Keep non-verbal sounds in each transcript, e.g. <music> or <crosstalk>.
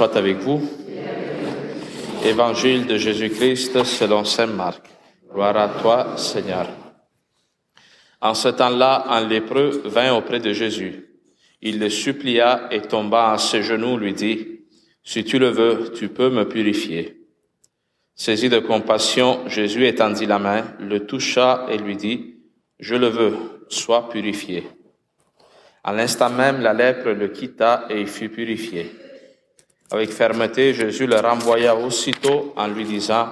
soit avec vous. Évangile de Jésus-Christ selon Saint Marc. Gloire à toi, Seigneur. En ce temps-là, un lépreux vint auprès de Jésus. Il le supplia et tomba à ses genoux, lui dit, Si tu le veux, tu peux me purifier. Saisi de compassion, Jésus étendit la main, le toucha et lui dit, Je le veux, sois purifié. À l'instant même, la lèpre le quitta et il fut purifié. Avec fermeté, Jésus le renvoya aussitôt en lui disant,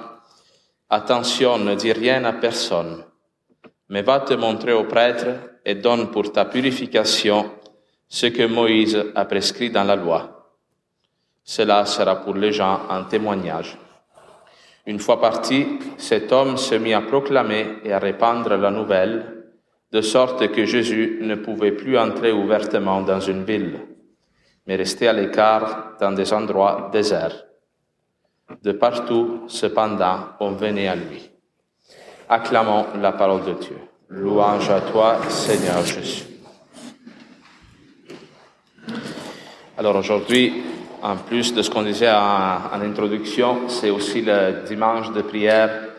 Attention, ne dis rien à personne, mais va te montrer au prêtre et donne pour ta purification ce que Moïse a prescrit dans la loi. Cela sera pour les gens un témoignage. Une fois parti, cet homme se mit à proclamer et à répandre la nouvelle de sorte que Jésus ne pouvait plus entrer ouvertement dans une ville, mais restait à l'écart dans des endroits déserts. De partout, cependant, on venait à lui. Acclamons la parole de Dieu. Louange à toi, Seigneur Jésus. Alors aujourd'hui, en plus de ce qu'on disait en, en introduction, c'est aussi le dimanche de prière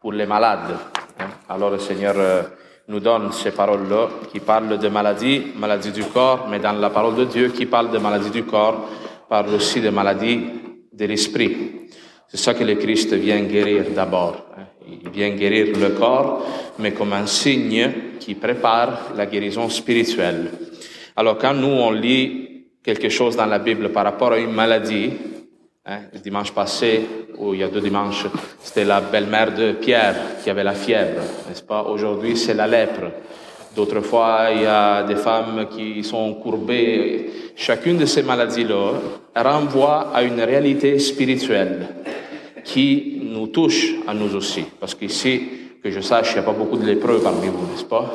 pour les malades. Hein. Alors le Seigneur euh, nous donne ces paroles-là qui parlent de maladie, maladie du corps, mais dans la parole de Dieu qui parle de maladie du corps, parle aussi de maladie de l'esprit. C'est ça que le Christ vient guérir d'abord. Hein. Il vient guérir le corps, mais comme un signe qui prépare la guérison spirituelle. Alors quand nous, on lit quelque chose dans la Bible par rapport à une maladie, Hein, le dimanche passé, ou il y a deux dimanches, c'était la belle-mère de Pierre qui avait la fièvre, n'est-ce pas? Aujourd'hui, c'est la lèpre. D'autres fois, il y a des femmes qui sont courbées. Chacune de ces maladies-là renvoie à une réalité spirituelle qui nous touche à nous aussi. Parce qu'ici, que je sache, il n'y a pas beaucoup de lépreux parmi vous, n'est-ce pas?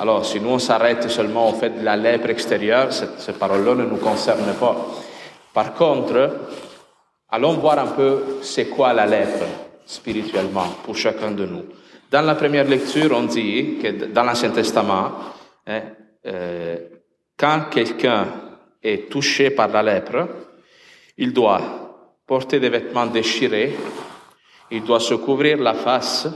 Alors, si nous on s'arrête seulement au fait de la lèpre extérieure, cette, cette parole-là ne nous concerne pas. Par contre, Allons voir un peu c'est quoi la lèpre spirituellement pour chacun de nous. Dans la première lecture, on dit que dans l'Ancien Testament, hein, euh, quand quelqu'un est touché par la lèpre, il doit porter des vêtements déchirés, il doit se couvrir la face,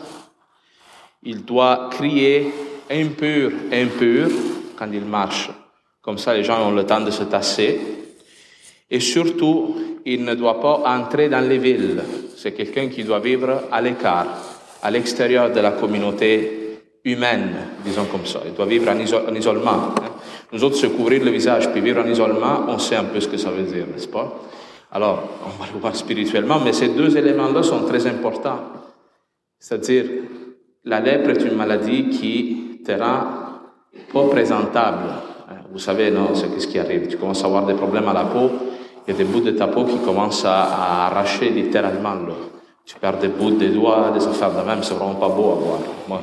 il doit crier impur, impur quand il marche. Comme ça, les gens ont le temps de se tasser. Et surtout, il ne doit pas entrer dans les villes. C'est quelqu'un qui doit vivre à l'écart, à l'extérieur de la communauté humaine, disons comme ça. Il doit vivre en, isolement. Hein. Nous autres, se couvrir le visage puis vivre en isolement, on sait un peu ce que ça veut dire, n'est-ce pas? Alors, on va le voir spirituellement, mais ces deux éléments-là sont très importants. C'est-à-dire, la lèpre est une maladie qui te rend pas présentable. Hein. Vous savez, non, c'est ce qui arrive? Tu commences à avoir des problèmes à la peau, il y a des bouts de ta peau qui commencent à, arracher littéralement. Là. Tu perds des bouts des doigts, des affaires de même, c'est vraiment pas beau à voir. Moi,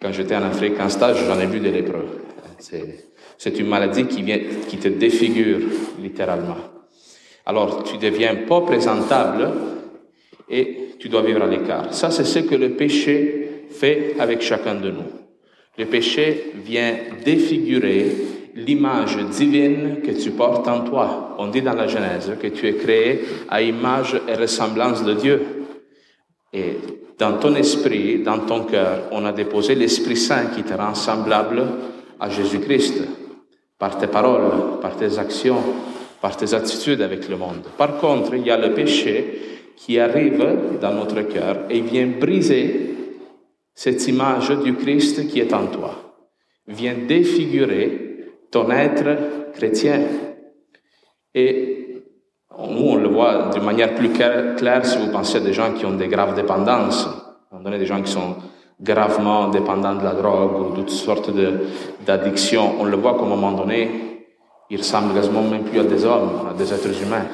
quand j'étais en Afrique en stage, j'en ai vu des lépreux. C'est une maladie qui, vient, qui te défigure littéralement. Alors, tu deviens pas présentable et tu dois vivre à l'écart. Ça, c'est ce que le péché fait avec chacun de nous. Le péché vient défigurer l'image divine que tu portes en toi. On dit dans la Genèse que tu es créé à image et ressemblance de Dieu. Et dans ton esprit, dans ton cœur, on a déposé l'Esprit Saint qui te rend semblable à Jésus-Christ par tes paroles, par tes actions, par tes attitudes avec le monde. Par contre, il y a le péché qui arrive dans notre cœur et vient briser cette image du Christ qui est en toi, vient défigurer ton être chrétien. Et nous, on le voit d'une manière plus claire si vous pensez à des gens qui ont des graves dépendances. On donne des gens qui sont gravement dépendants de la drogue ou d'autres sortes d'addictions. On le voit qu'à un moment donné, ils ressemblent quasiment même plus à des hommes, à des êtres humains.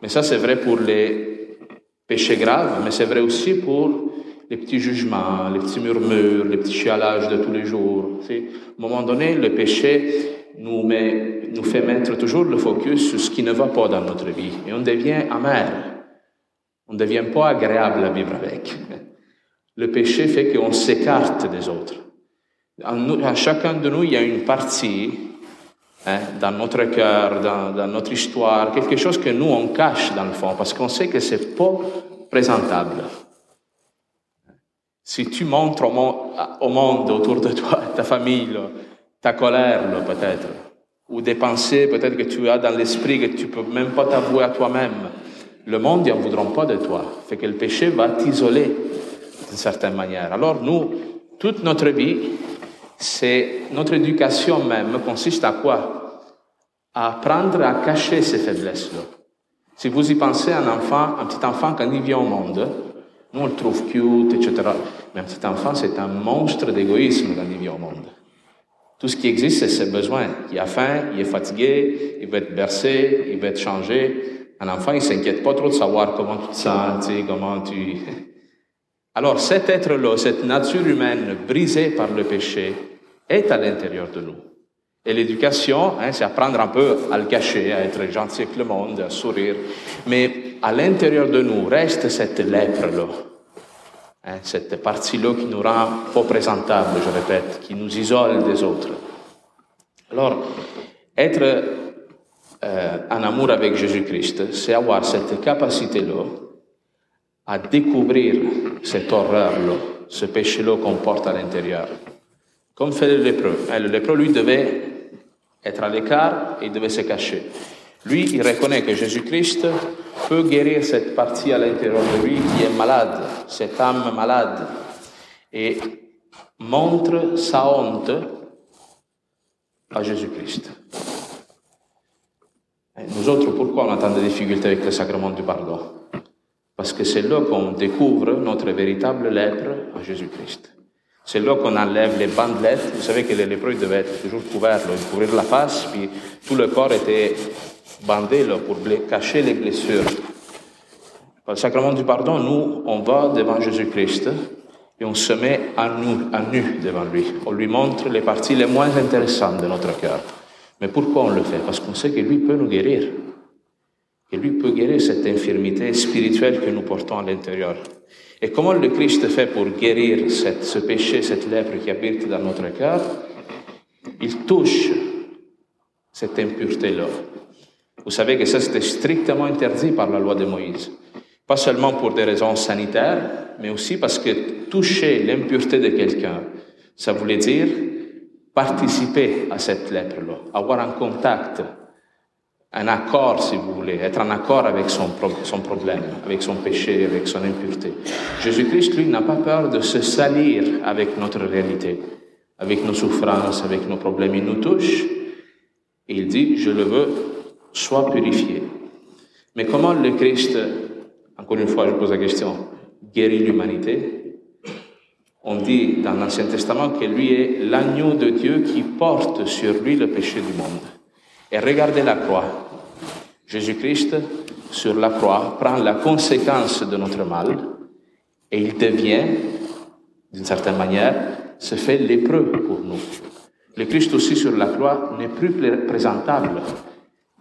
Mais ça, c'est vrai pour les péchés graves, mais c'est vrai aussi pour les petits jugements, les petits murmures, les petits chialages de tous les jours. À un moment donné, le péché nous, met, nous fait mettre toujours le focus sur ce qui ne va pas dans notre vie. Et on devient amer. On ne devient pas agréable à vivre avec. Le péché fait qu'on s'écarte des autres. En, chacun de nous, il y a une partie hein, dans notre cœur, dans, notre histoire, quelque chose que nous, on cache dans le fond, parce qu'on sait que c'est pas présentable. Si tu montres au monde, autour de toi, ta famille, ta colère peut-être, ou des pensées peut-être que tu as dans l'esprit que tu peux même pas t'avouer à toi-même, le monde n'en voudra pas de toi. Fait que le péché va t'isoler d'une certaine manière. Alors nous, toute notre vie, c'est notre éducation même consiste à quoi? À apprendre à cacher ces faiblesses-là. Si vous y pensez, un enfant, un petit enfant, quand il vient au monde, nous on le trouve cute, etc. Mais un petit enfant, c'est un monstre d'égoïsme quand il vient au monde. Tout ce qui existe, c'est ses besoins. Il a faim, il est fatigué, il veut être bercé, il veut être changé. Un enfant, il s'inquiète pas trop de savoir comment tu te sens, comment tu... <laughs> Alors cet être-là, cette nature humaine brisée par le péché, est à l'intérieur de nous. Et l'éducation, hein, c'est apprendre un peu à le cacher, à être gentil avec le monde, à sourire. Mais à l'intérieur de nous reste cette lèpre-là, hein, cette partie-là qui nous rend pas présentable, je répète, qui nous isole des autres. Alors, être euh, en amour avec Jésus-Christ, c'est avoir cette capacité-là à découvrir cette horreur-là, ce péché-là qu'on porte à l'intérieur. Comme fait le lépreux. Hein, le lépreux, lui, devait être à l'écart et devait se cacher. Lui, il reconnaît que Jésus-Christ peut guérir cette partie à l'intérieur de lui qui est malade, cette âme malade, et montre sa honte à Jésus-Christ. Nous autres, pourquoi on a tant de difficultés avec le sacrement du pardon? Parce que c'est là qu'on découvre notre véritable lèpre à Jésus-Christ. C'est là qu'on enlève les bandelettes. Vous savez que les lépreux devaient être toujours couverts, couvrir la face, puis tout le corps était bandé là, pour cacher les blessures. Par le sacrement du pardon, nous, on va devant Jésus-Christ et on se met à nu, devant lui. On lui montre les parties les moins intéressantes de notre cœur. Mais pourquoi on le fait? Parce qu'on sait que lui peut nous guérir. Et lui peut guérir cette infirmité spirituelle que nous portons à l'intérieur. Et comment le Christ fait pour guérir ce péché, cette lèpre qui habite dans notre cœur? Il touche cette impureté-là. Vous savez que ça, c'était strictement interdit par la loi de Moïse. Pas seulement pour des raisons sanitaires, mais aussi parce que toucher l'impureté de quelqu'un, ça voulait dire participer à cette lèpre-là, avoir un contact un accord, si vous voulez, être en accord avec son, son problème, avec son péché, avec son impureté. Jésus-Christ, lui, n'a pas peur de se salir avec notre réalité, avec nos souffrances, avec nos problèmes. Il nous touche et il dit, je le veux, sois purifié. Mais comment le Christ, encore une fois, je pose la question, guérit l'humanité? On dit dans l'Ancien Testament que lui est l'agneau de Dieu qui porte sur lui le péché du monde. Et regardez la croix. Jésus-Christ, sur la croix, prend la conséquence de notre mal et il devient, d'une certaine manière, se fait lépreux pour nous. Le Christ aussi sur la croix n'est plus présentable.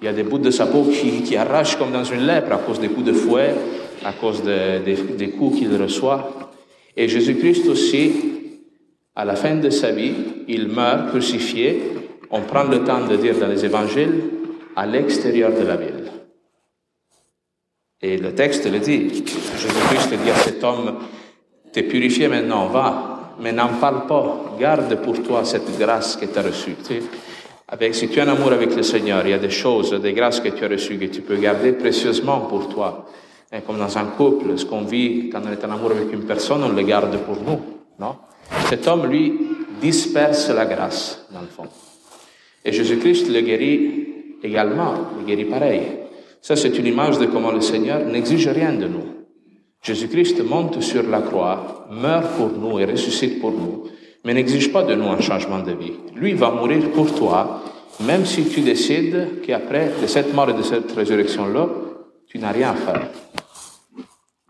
Il y a des bouts de sa peau qui, qui arrachent comme dans une lèpre à cause des coups de fouet, à cause des coups qu'il reçoit. Et Jésus-Christ aussi, à la fin de sa vie, il meurt crucifié on prend le temps de dire dans les évangiles à l'extérieur de la ville. Et le texte le dit. Jésus-Christ dit à cet homme, t'es purifié maintenant, va, mais n'en parle pas. Garde pour toi cette grâce que tu as reçue. Avec, si tu as un amour avec le Seigneur, il y a des choses, des grâces que tu as reçues que tu peux garder précieusement pour toi. Et comme dans un couple, ce qu'on vit quand on est en amour avec une personne, on le garde pour nous. Non? Cet homme, lui, disperse la grâce, dans le fond. Et Jésus-Christ le guérit également, le guérit pareil. Ça, c'est une image de comment le Seigneur n'exige rien de nous. Jésus-Christ monte sur la croix, meurt pour nous et ressuscite pour nous, mais n'exige pas de nous un changement de vie. Lui va mourir pour toi, même si tu décides qu'après de cette mort et de cette résurrection-là, tu n'as rien à faire.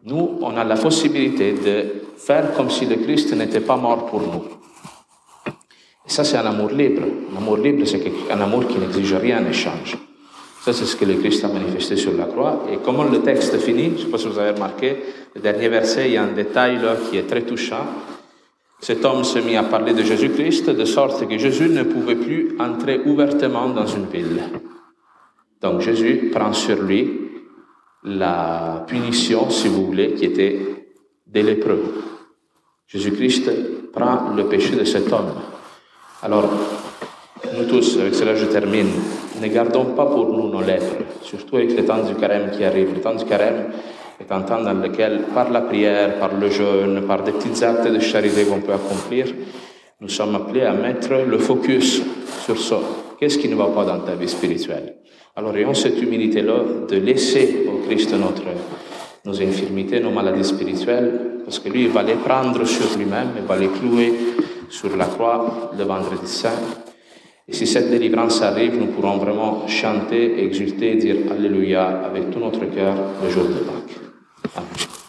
Nous, on a la possibilité de faire comme si le Christ n'était pas mort pour nous. Ça, c'est un amour libre. Un amour libre, c'est un amour qui n'exige rien en échange. Ça, c'est ce que le Christ a manifesté sur la croix. Et comment le texte finit, je ne sais pas si vous avez remarqué, le dernier verset, il y a un détail là qui est très touchant. Cet homme se mit à parler de Jésus-Christ, de sorte que Jésus ne pouvait plus entrer ouvertement dans une ville. Donc Jésus prend sur lui la punition, si vous voulez, qui était des lépreux. Jésus-Christ prend le péché de cet homme. Alors, nous tous, avec cela je termine, ne gardons pas pour nous nos lèpres, surtout avec le temps du carême qui arrive. Le temps du carême est un temps dans lequel, par la prière, par le jeûne, par des petits actes de charité qu'on peut accomplir, nous sommes appelés à mettre le focus sur ça. Qu'est-ce qui ne va pas dans ta vie spirituelle? Alors ayons cette humilité-là de laisser au Christ notre, nos infirmités, nos maladies spirituelles, parce que lui, il va les prendre sur lui-même, il va les clouer sur la croix le vendredi saint. Et si cette délivrance arrive, nous pourrons vraiment chanter, exulter, dire Alléluia avec tout notre cœur le jour de Pâques. Thank you.